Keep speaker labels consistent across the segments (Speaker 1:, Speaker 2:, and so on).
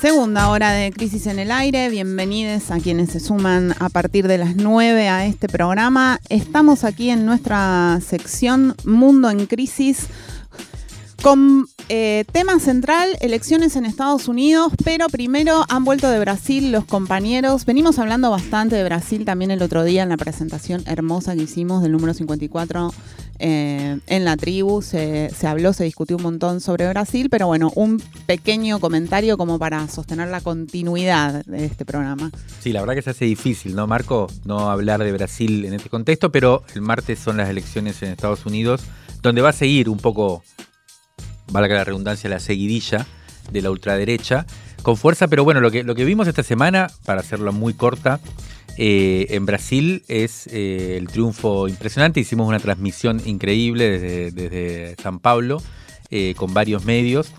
Speaker 1: Segunda hora de Crisis en el Aire. Bienvenidos a quienes se suman a partir de las 9 a este programa. Estamos aquí en nuestra sección Mundo en Crisis con eh, tema central, elecciones en Estados Unidos, pero primero han vuelto de Brasil los compañeros. Venimos hablando bastante de Brasil también el otro día en la presentación hermosa que hicimos del número 54 eh, en la tribu. Se, habló, se discutió un montón sobre Brasil, pero bueno, un pequeño comentario como para sostener la continuidad de este programa.
Speaker 2: Sí, la verdad que se hace difícil, ¿no, Marco? No hablar de Brasil en este contexto, pero el martes son las elecciones en Estados Unidos, donde va a seguir un poco valga la redundancia, la seguidilla de la ultraderecha con fuerza, pero bueno, lo que, lo que vimos esta semana, para hacerlo muy corta, eh, en Brasil es eh, el triunfo impresionante. Hicimos una transmisión increíble desde, San Pablo eh, con varios medios.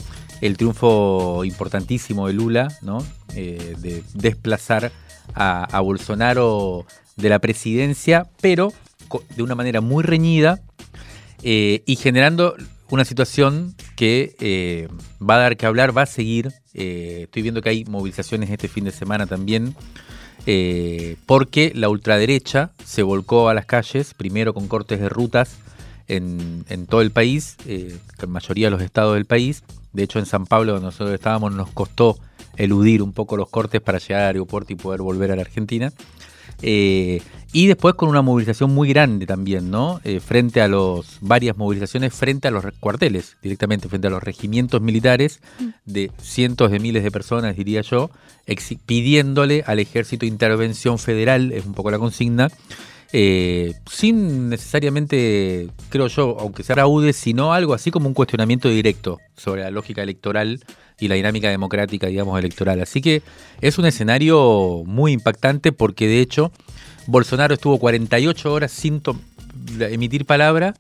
Speaker 2: El triunfo importantísimo de Lula, de desplazar a, Bolsonaro de la presidencia, pero de una manera muy reñida y generando una situación que va a dar que hablar, va a seguir. Estoy viendo que hay movilizaciones este fin de semana también, eh, porque la ultraderecha se volcó a las calles, primero con cortes de rutas en, todo el país, en la mayoría de los estados del país. De hecho, en San Pablo, donde nosotros estábamos, nos costó eludir un poco los cortes para llegar al aeropuerto y poder volver a la Argentina. Eh, y después con una movilización muy grande también, ¿no? Eh, frente a los, varias movilizaciones frente a los cuarteles, directamente frente a los regimientos militares de cientos de miles de personas, diría yo, pidiéndole al ejército intervención federal, es un poco la consigna, eh, sin necesariamente, creo yo, aunque sea aude, sino algo así como un cuestionamiento directo sobre la lógica electoral y la dinámica democrática, digamos, electoral. Así que es un escenario muy impactante porque de hecho Bolsonaro estuvo 48 horas sin emitir palabra,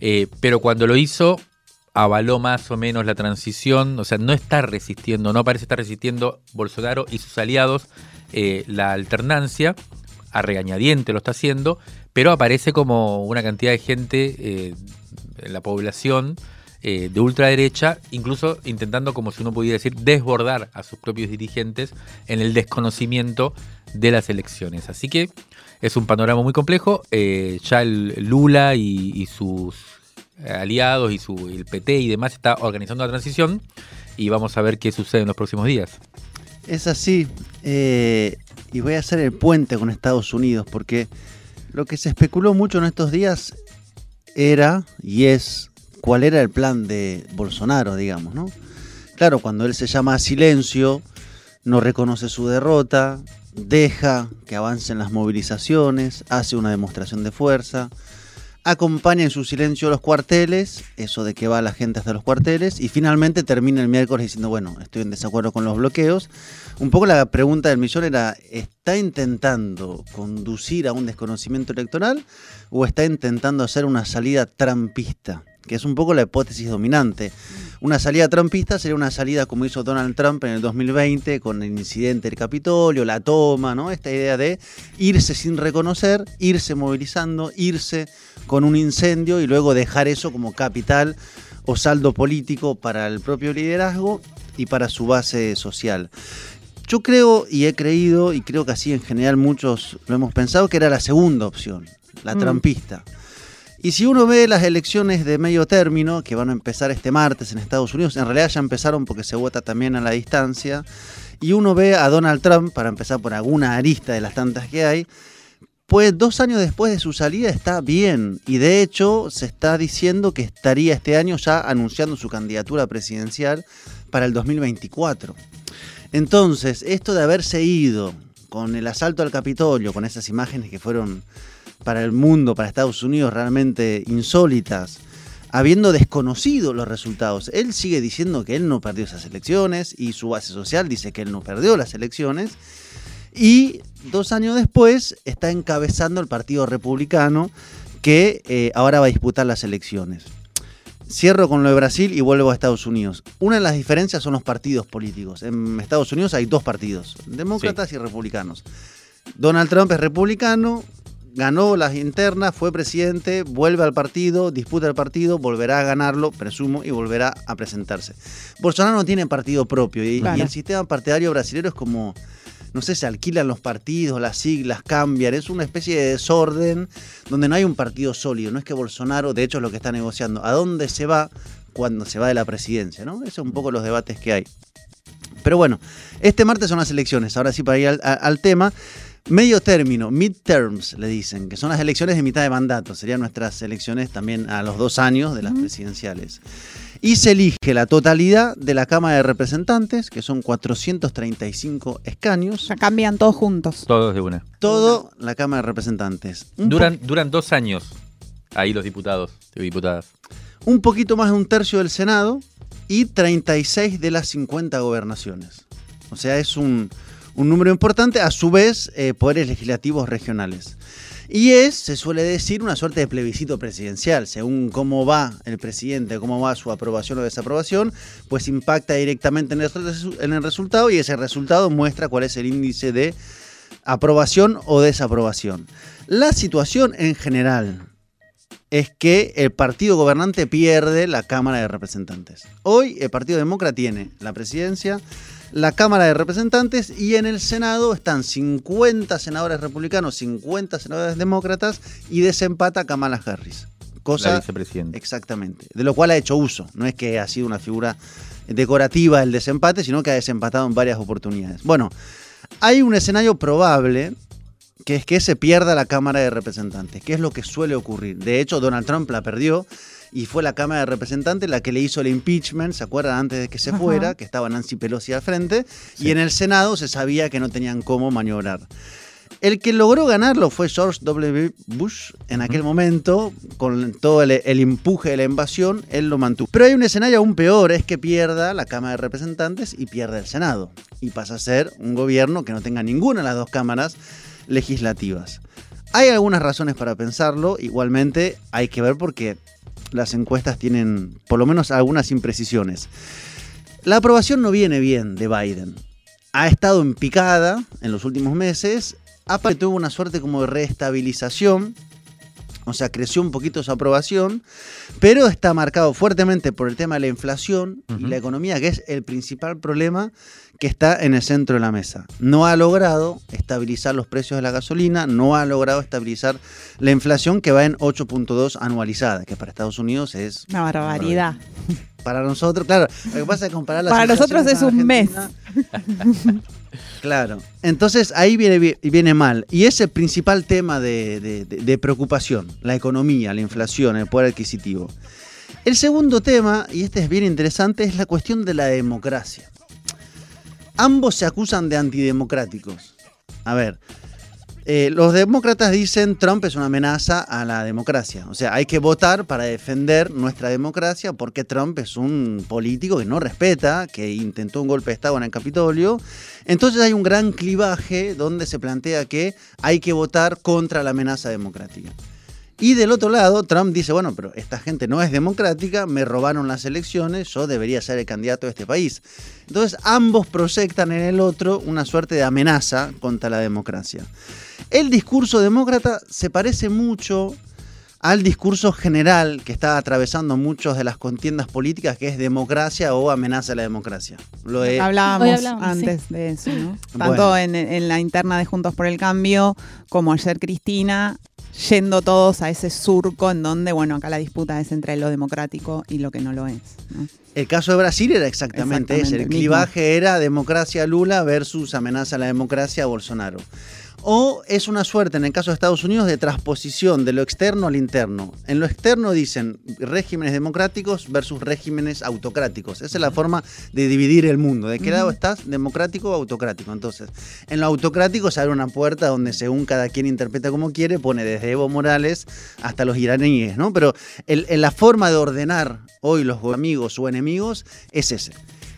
Speaker 2: eh, pero cuando lo hizo avaló más o menos la transición, o sea, no está resistiendo, no parece estar resistiendo Bolsonaro y sus aliados eh, la alternancia, a regañadiente lo está haciendo, pero aparece como una cantidad de gente eh, en la población eh, de ultraderecha, incluso intentando, como si uno pudiera decir, desbordar a sus propios dirigentes en el desconocimiento de las elecciones. Así que es un panorama muy complejo. Eh, ya el Lula y, sus aliados y su, el PT y demás está organizando la transición y vamos a ver qué sucede en los próximos días.
Speaker 3: Es así, eh, y voy a hacer el puente con Estados Unidos, porque lo que se especuló mucho en estos días era y es cuál era el plan de Bolsonaro, digamos, ¿no? Claro, cuando él se llama a silencio, no reconoce su derrota, deja que avancen las movilizaciones, hace una demostración de fuerza, acompaña en su silencio los cuarteles, eso de que va la gente hasta los cuarteles, y finalmente termina el miércoles diciendo, bueno, estoy en desacuerdo con los bloqueos. Un poco la pregunta del millón era, ¿está intentando conducir a un desconocimiento electoral o está intentando hacer una salida trampista? Que es un poco la hipótesis dominante. Una salida trumpista sería una salida como hizo Donald Trump en el 2020 con el incidente del Capitolio, la toma, ¿no? Esta idea de irse sin reconocer, irse movilizando, irse con un incendio y luego dejar eso como capital o saldo político para el propio liderazgo y para su base social. Yo creo y he creído, y creo que así en general muchos lo hemos pensado, que era la segunda opción, la mm. trampista. Y si uno ve las elecciones de medio término, que van a empezar este martes en Estados Unidos, en realidad ya empezaron porque se vota también a la distancia, y uno ve a Donald Trump, para empezar por alguna arista de las tantas que hay, pues dos años después de su salida está bien, y de hecho se está diciendo que estaría este año ya anunciando su candidatura presidencial para el 2024. Entonces, esto de haberse ido con el asalto al Capitolio, con esas imágenes que fueron para el mundo, para Estados Unidos, realmente insólitas, habiendo desconocido los resultados. Él sigue diciendo que él no perdió esas elecciones y su base social dice que él no perdió las elecciones. Y dos años después está encabezando el Partido Republicano que eh, ahora va a disputar las elecciones. Cierro con lo de Brasil y vuelvo a Estados Unidos. Una de las diferencias son los partidos políticos. En Estados Unidos hay dos partidos, demócratas y republicanos. Donald Trump es republicano, ganó las internas, fue presidente, vuelve al partido, disputa el partido, volverá a ganarlo, presumo, y volverá a presentarse. Bolsonaro no tiene partido propio y, y el sistema partidario brasileño es como no sé, se alquilan los partidos, las siglas cambian, es una especie de desorden donde no hay un partido sólido, no es que Bolsonaro, de hecho es lo que está negociando, a dónde se va cuando se va de la presidencia, ¿no? Esos son un poco los debates que hay. Pero bueno, este martes son las elecciones, ahora sí para ir al, tema. Medio término, midterms, le dicen, que son las elecciones de mitad de mandato, serían nuestras elecciones también a los dos años de las presidenciales y se elige la totalidad de la Cámara de Representantes, que son 435 escaños.
Speaker 1: Ya cambian todos juntos.
Speaker 2: Todos de una.
Speaker 3: Todo la Cámara de Representantes.
Speaker 2: Duran, duran dos años ahí los diputados y diputadas.
Speaker 3: Un poquito más de un tercio del Senado y 36 de las 50 gobernaciones. O sea, es un, número importante. A su vez, eh, poderes legislativos regionales. Y es, se suele decir, una suerte de plebiscito presidencial. Según cómo va el presidente, cómo va su aprobación o desaprobación, pues impacta directamente en el, resultado y ese resultado muestra cuál es el índice de aprobación o desaprobación. La situación en general es que el partido gobernante pierde la Cámara de Representantes. Hoy el Partido Demócrata tiene la presidencia, la Cámara de Representantes y en el Senado están 50 senadores republicanos, 50 senadores demócratas y desempata Kamala Harris.
Speaker 2: Cosa, la vicepresidenta.
Speaker 3: Exactamente. De lo cual ha hecho uso. No es que ha sido una figura decorativa el desempate, sino que ha desempatado en varias oportunidades. Bueno, hay un escenario probable que es que se pierda la Cámara de Representantes, que es lo que suele ocurrir. De hecho, Donald Trump la perdió y fue la Cámara de Representantes la que le hizo el impeachment, ¿se acuerdan? Antes de que se fuera, que estaba Nancy Pelosi al frente, y en el Senado se sabía que no tenían cómo maniobrar. El que logró ganarlo fue George W. Bush en aquel momento, con todo el, el, empuje de la invasión, él lo mantuvo. Pero hay un escenario aún peor, es que pierda la Cámara de Representantes y pierda el Senado. Y pasa a ser un gobierno que no tenga ninguna de las dos cámaras legislativas. Hay algunas razones para pensarlo, igualmente hay que ver por qué las encuestas tienen por lo menos algunas imprecisiones. La aprobación no viene bien de Biden. Ha estado en picada en los últimos meses. Aparte tuvo una suerte como de reestabilización. O sea, creció un poquito su aprobación, pero está marcado fuertemente por el tema de la inflación y la economía, que es el principal problema que está en el centro de la mesa. No ha logrado estabilizar los precios de la gasolina, no ha logrado estabilizar la inflación que va en 8.2 anualizada, que para Estados Unidos es...
Speaker 1: Una barbaridad.
Speaker 3: Para nosotros, claro, lo que pasa es comparar
Speaker 1: Para nosotros es un mes.
Speaker 3: Claro. Entonces ahí viene, viene mal. Y es el principal tema de, de, preocupación, la economía, la inflación, el poder adquisitivo. El segundo tema, y este es bien interesante, es la cuestión de la democracia ambos se acusan de antidemocráticos. A ver, eh, los demócratas dicen Trump es una amenaza a la democracia. O sea, hay que votar para defender nuestra democracia porque Trump es un político que no respeta, que intentó un golpe de Estado en el Capitolio. Entonces hay un gran clivaje donde se plantea que hay que votar contra la amenaza democrática. Y del otro lado, Trump dice, bueno, pero esta gente no es democrática, me robaron las elecciones, yo debería ser el candidato de este país. Entonces ambos proyectan en el otro una suerte de amenaza contra la democracia. El discurso demócrata se parece mucho al discurso general que está atravesando muchas de las contiendas políticas, que es democracia o amenaza a la democracia.
Speaker 1: Lo hablábamos, antes de eso, ¿no? Tanto en, en, la interna de Juntos por el Cambio como ayer Cristina, yendo todos a ese surco en donde, bueno, acá la disputa es entre lo democrático y lo que no lo es.
Speaker 3: El caso de Brasil era exactamente, ese. El clivaje era democracia Lula versus amenaza a la democracia Bolsonaro. O es una suerte, en el caso de Estados Unidos, de transposición de lo externo al interno. En lo externo dicen regímenes democráticos versus regímenes autocráticos. Esa es la forma de dividir el mundo. ¿De qué lado estás? ¿Democrático o autocrático? Entonces, en lo autocrático se abre una puerta donde según cada quien interpreta como quiere, pone desde Evo Morales hasta los iraníes, ¿no? Pero la forma de ordenar hoy los amigos o enemigos es ese.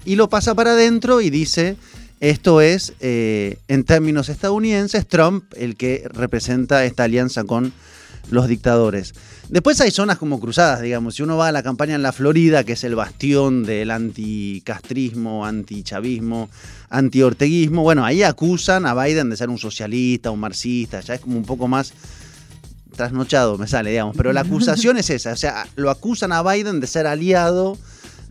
Speaker 3: Y lo pasa para adentro y dice esto es, eh, en términos estadounidenses, Trump el que representa esta alianza con los dictadores. Después hay zonas como cruzadas, digamos. Si uno va a la campaña en la Florida, que es el bastión del anticastrismo, antichavismo, antiorteguismo, bueno, ahí acusan a Biden de ser un socialista, un marxista, ya es como un poco más trasnochado, me sale, digamos. Pero la acusación es esa, o sea, lo acusan a Biden de ser aliado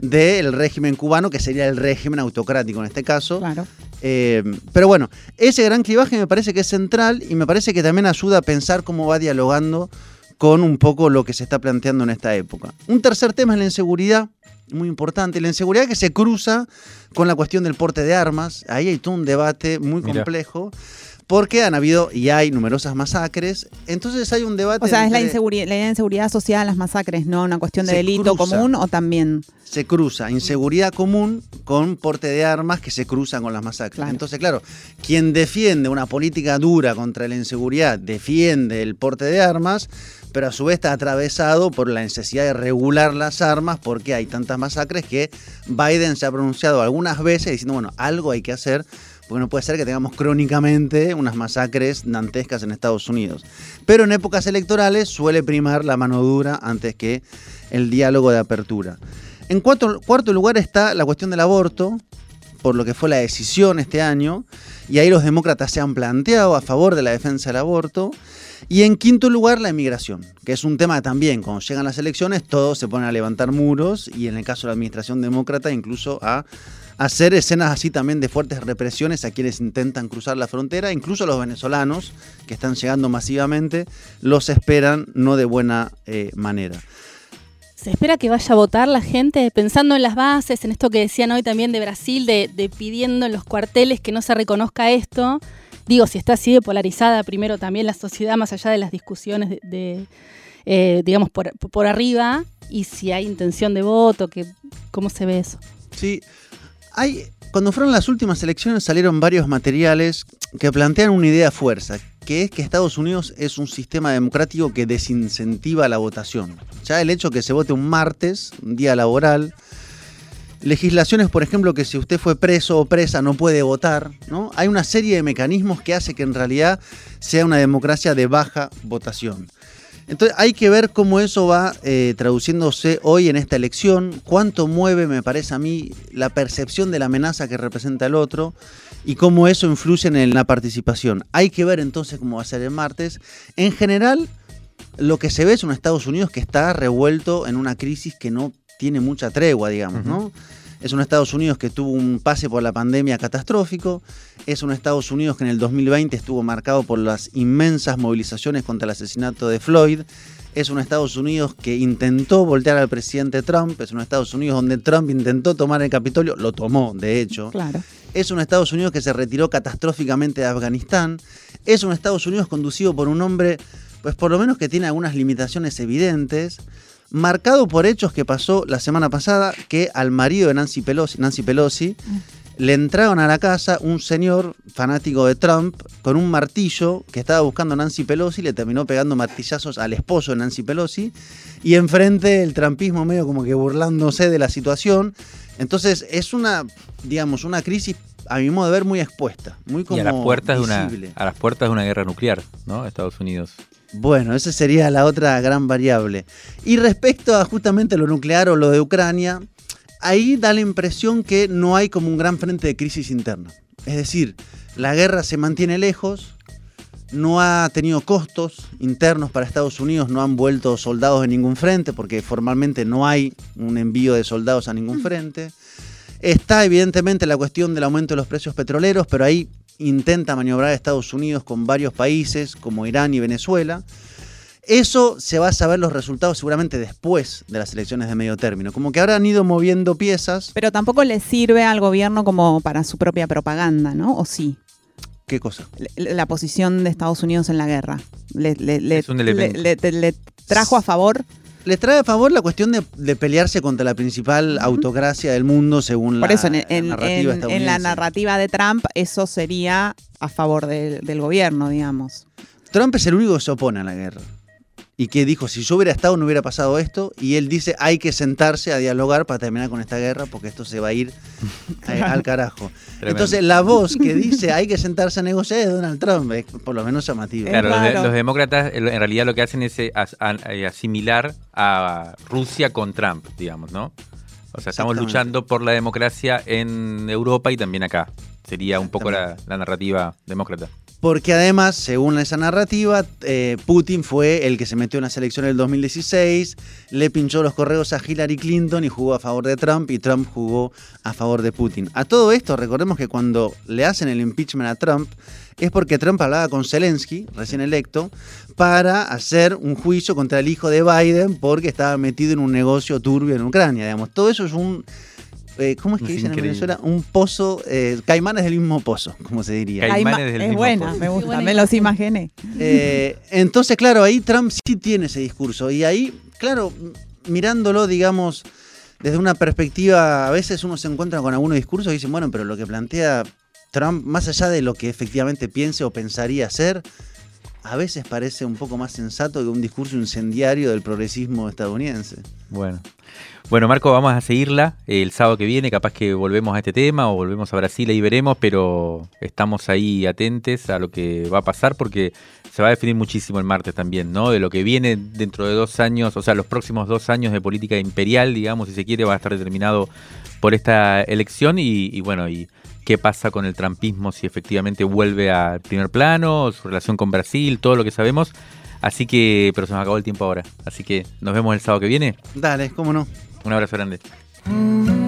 Speaker 3: del régimen cubano, que sería el régimen autocrático en este caso.
Speaker 1: Claro.
Speaker 3: Eh, pero bueno, ese gran clivaje me parece que es central y me parece que también ayuda a pensar cómo va dialogando con un poco lo que se está planteando en esta época. Un tercer tema es la inseguridad, muy importante, la inseguridad que se cruza con la cuestión del porte de armas. Ahí hay todo un debate muy complejo porque han habido y hay numerosas masacres. Entonces hay un debate.
Speaker 1: O sea, es la inseguridad, la inseguridad asociada a las masacres, no una cuestión de delito común o también.
Speaker 3: Se cruza inseguridad común con porte de armas que se cruzan con las masacres. Entonces, claro, quien defiende una política dura contra la inseguridad defiende el porte de armas pero a su vez está atravesado por la necesidad de regular las armas porque hay tantas masacres que Biden se ha pronunciado algunas veces diciendo, bueno, algo hay que hacer porque no puede ser que tengamos crónicamente unas masacres dantescas en Estados Unidos. Pero en épocas electorales suele primar la mano dura antes que el diálogo de apertura. En cuarto, lugar está la cuestión del aborto, por lo que fue la decisión este año, y ahí los demócratas se han planteado a favor de la defensa del aborto. Y en quinto lugar, la inmigración, que es un tema también, cuando llegan las elecciones, todos se ponen a levantar muros y en el caso de la administración demócrata, incluso a hacer escenas así también de fuertes represiones a quienes intentan cruzar la frontera, incluso los venezolanos que están llegando masivamente, los esperan no de buena eh, manera.
Speaker 4: Se espera que vaya a votar la gente pensando en las bases, en esto que decían hoy también de Brasil, de, pidiendo en los cuarteles que no se reconozca esto. Digo, si está así de polarizada primero también la sociedad, más allá de las discusiones de, eh, digamos, por, por, arriba, y si hay intención de voto, que, ¿cómo se ve eso?
Speaker 3: Sí, hay, cuando fueron las últimas elecciones salieron varios materiales que plantean una idea fuerza, que es que Estados Unidos es un sistema democrático que desincentiva la votación. Ya el hecho que se vote un martes, un día laboral, legislaciones, por ejemplo, que si usted fue preso o presa no puede votar, ¿no? Hay una serie de mecanismos que hace que en realidad sea una democracia de baja votación. Entonces hay que ver cómo eso va eh, traduciéndose hoy en esta elección, cuánto mueve, me parece a mí, la percepción de la amenaza que representa el otro y cómo eso influye en la participación. Hay que ver entonces cómo va a ser el martes. En general, lo que se ve es un Estados Unidos que está revuelto en una crisis que no tiene mucha tregua, digamos, ¿no? Es un Estados Unidos que tuvo un pase por la pandemia catastrófico. Es un Estados Unidos que en el 2020 estuvo marcado por las inmensas movilizaciones contra el asesinato de Floyd. Es un Estados Unidos que intentó voltear al presidente Trump. Es un Estados Unidos donde Trump intentó tomar el Capitolio. Lo tomó, de hecho.
Speaker 1: Claro.
Speaker 3: Es un Estados Unidos que se retiró catastróficamente de Afganistán. Es un Estados Unidos conducido por un hombre, pues por lo menos que tiene algunas limitaciones evidentes marcado por hechos que pasó la semana pasada, que al marido de Nancy Pelosi, Nancy Pelosi le entraron a la casa un señor fanático de Trump con un martillo que estaba buscando a Nancy Pelosi, le terminó pegando martillazos al esposo de Nancy Pelosi y enfrente el trumpismo medio como que burlándose de la situación. Entonces es una, digamos, una crisis a mi modo de ver muy expuesta, muy como
Speaker 2: y a las puertas de una a las puertas de una guerra nuclear, ¿no? Estados Unidos.
Speaker 3: Bueno, esa sería la otra gran variable. Y respecto a justamente lo nuclear o lo de Ucrania, ahí da la impresión que no hay como un gran frente de crisis interna. Es decir, la guerra se mantiene lejos, no ha tenido costos internos para Estados Unidos, no han vuelto soldados en ningún frente, porque formalmente no hay un envío de soldados a ningún frente. Está evidentemente la cuestión del aumento de los precios petroleros, pero ahí intenta maniobrar a Estados Unidos con varios países como Irán y Venezuela. Eso se va a saber los resultados seguramente después de las elecciones de medio término. Como que ahora han ido moviendo piezas.
Speaker 1: Pero tampoco le sirve al gobierno como para su propia propaganda, ¿no? ¿O sí?
Speaker 3: ¿Qué cosa?
Speaker 1: La posición de Estados Unidos en la guerra. Le, le- le-
Speaker 2: Es un elemento.
Speaker 1: le- le- le trajo a favor.
Speaker 3: Le trae a favor la cuestión de, de pelearse contra la principal autocracia del mundo según
Speaker 1: Por
Speaker 3: la,
Speaker 1: eso, en,
Speaker 3: la
Speaker 1: en-
Speaker 3: narrativa
Speaker 1: en- en la narrativa de Trump, eso sería a favor del gobierno, digamos.
Speaker 3: Trump es el único que se opone a la guerra. Y que dijo, si yo hubiera estado no hubiera pasado esto. Y él dice, hay que sentarse a dialogar para terminar con esta guerra porque esto se va a ir eh, al carajo.
Speaker 2: Tremendo.
Speaker 3: Entonces la voz que dice, hay que sentarse a negociar es Donald Trump. Es por lo menos llamativo.
Speaker 2: Claro, los, de-
Speaker 1: raro.
Speaker 2: los demócratas en realidad lo que hacen es eh, as- a- eh, asimilar a Rusia con Trump, digamos, ¿no? O sea, estamos luchando por la democracia en Europa y también acá. Sería un poco la, la narrativa demócrata.
Speaker 3: Porque además, según esa narrativa, eh, Putin fue el que se metió en las elecciones del 2016, le pinchó los correos a Hillary Clinton y jugó a favor de Trump y Trump jugó a favor de Putin. A todo esto, recordemos que cuando le hacen el impeachment a Trump es porque Trump hablaba con Zelensky, recién electo, para hacer un juicio contra el hijo de Biden porque estaba metido en un negocio turbio en Ucrania. Digamos. Todo eso es un... eh, ¿Cómo es que
Speaker 2: Es
Speaker 3: dicen en
Speaker 2: increíble.
Speaker 3: Venezuela? Un pozo, eh, caimanes del mismo pozo, como se diría.
Speaker 2: Caimanes
Speaker 1: Caima-
Speaker 2: del
Speaker 1: es
Speaker 2: mismo
Speaker 1: buena,
Speaker 2: pozo.
Speaker 1: me gusta,
Speaker 4: buena
Speaker 1: me los imaginé.
Speaker 3: Eh, entonces, claro, ahí Trump sí tiene ese discurso. Y ahí, claro, mirándolo, digamos, desde una perspectiva, a veces uno se encuentra con algunos discursos y dicen, bueno, pero lo que plantea Trump, más allá de lo que efectivamente piense o pensaría hacer, a veces parece un poco más sensato que un discurso incendiario del progresismo estadounidense.
Speaker 2: Bueno. Bueno, Marco, vamos a seguirla el sábado que viene. Capaz que volvemos a este tema o volvemos a Brasil, ahí veremos, pero estamos ahí atentos a lo que va a pasar porque se va a definir muchísimo el martes también, ¿no? De lo que viene dentro de dos años, o sea, los próximos dos años de política imperial, digamos, si se quiere, va a estar determinado por esta elección y, y bueno, y qué pasa con el trampismo, si efectivamente vuelve al primer plano, su relación con Brasil, todo lo que sabemos. Así que, pero se nos acabó el tiempo ahora. Así que nos vemos el sábado que viene.
Speaker 3: Dale, cómo no.
Speaker 2: Un abrazo grande.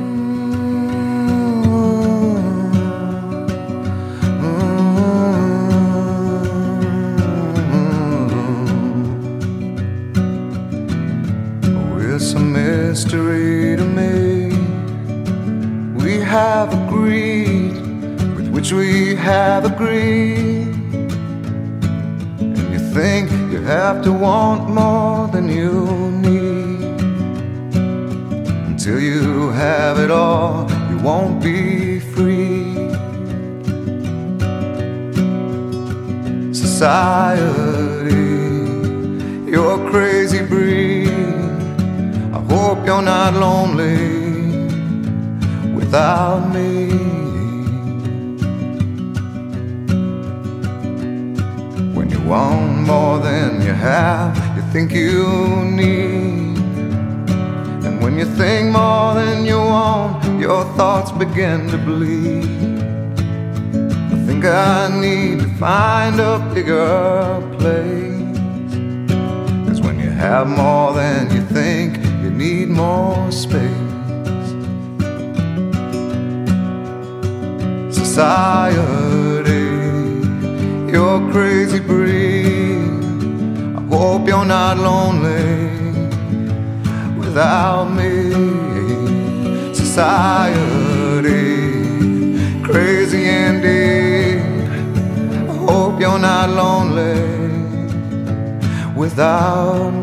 Speaker 5: You're not lonely without me. When you want more than you have, you think you need. And when you think more than you want, your thoughts begin to bleed. I think I need to find a bigger place. When you have more than you think, need more space. Society, you're crazy breed. I hope you're not lonely without me. Society, crazy indeed. I hope you're not lonely without me.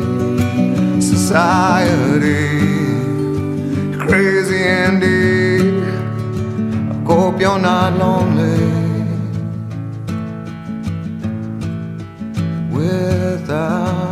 Speaker 5: society. Crazy Andy, I hope you're not lonely without.